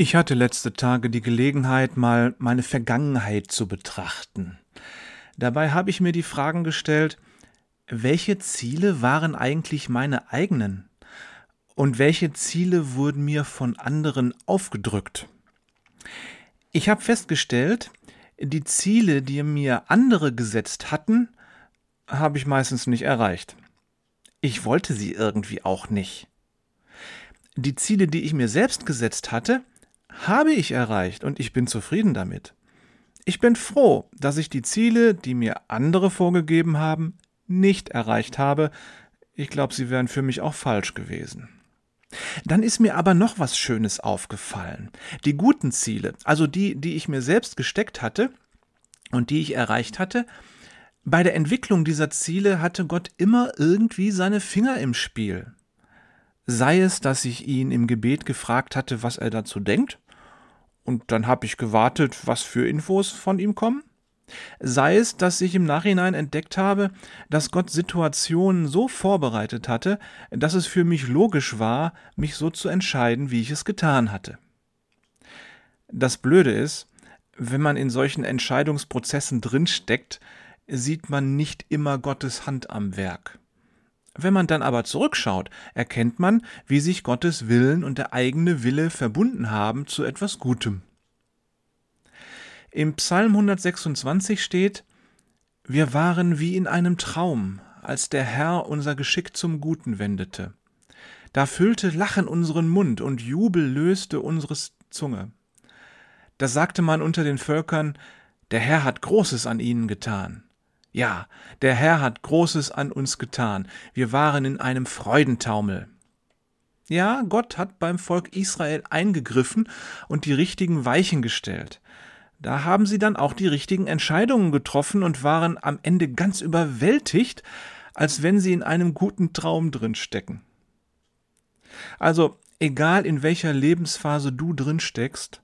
Ich hatte letzte Tage die Gelegenheit, mal meine Vergangenheit zu betrachten. Dabei habe ich mir die Fragen gestellt, welche Ziele waren eigentlich meine eigenen und welche Ziele wurden mir von anderen aufgedrückt. Ich habe festgestellt, die Ziele, die mir andere gesetzt hatten, habe ich meistens nicht erreicht. Ich wollte sie irgendwie auch nicht. Die Ziele, die ich mir selbst gesetzt hatte, habe ich erreicht und ich bin zufrieden damit. Ich bin froh, dass ich die Ziele, die mir andere vorgegeben haben, nicht erreicht habe. Ich glaube, sie wären für mich auch falsch gewesen. Dann ist mir aber noch was Schönes aufgefallen. Die guten Ziele, also die, die ich mir selbst gesteckt hatte und die ich erreicht hatte, bei der Entwicklung dieser Ziele hatte Gott immer irgendwie seine Finger im Spiel. Sei es, dass ich ihn im Gebet gefragt hatte, was er dazu denkt, und dann habe ich gewartet, was für Infos von ihm kommen. Sei es, dass ich im Nachhinein entdeckt habe, dass Gott Situationen so vorbereitet hatte, dass es für mich logisch war, mich so zu entscheiden, wie ich es getan hatte. Das Blöde ist, wenn man in solchen Entscheidungsprozessen drinsteckt, sieht man nicht immer Gottes Hand am Werk. Wenn man dann aber zurückschaut, erkennt man, wie sich Gottes Willen und der eigene Wille verbunden haben zu etwas Gutem. Im Psalm 126 steht, Wir waren wie in einem Traum, als der Herr unser Geschick zum Guten wendete. Da füllte Lachen unseren Mund und Jubel löste unsere Zunge. Da sagte man unter den Völkern, der Herr hat Großes an ihnen getan. Ja, der Herr hat Großes an uns getan. Wir waren in einem Freudentaumel. Ja, Gott hat beim Volk Israel eingegriffen und die richtigen Weichen gestellt. Da haben sie dann auch die richtigen Entscheidungen getroffen und waren am Ende ganz überwältigt, als wenn sie in einem guten Traum drin stecken. Also, egal in welcher Lebensphase du drin steckst,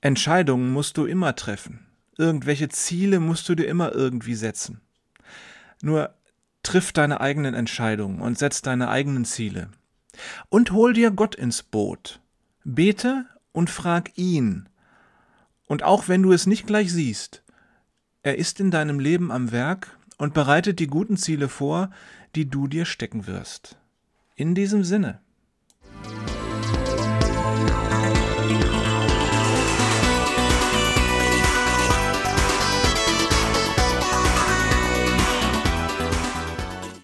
Entscheidungen musst du immer treffen. Irgendwelche Ziele musst du dir immer irgendwie setzen. Nur triff deine eigenen Entscheidungen und setz deine eigenen Ziele. Und hol dir Gott ins Boot. Bete und frag ihn. Und auch wenn du es nicht gleich siehst, er ist in deinem Leben am Werk und bereitet die guten Ziele vor, die du dir stecken wirst. In diesem Sinne.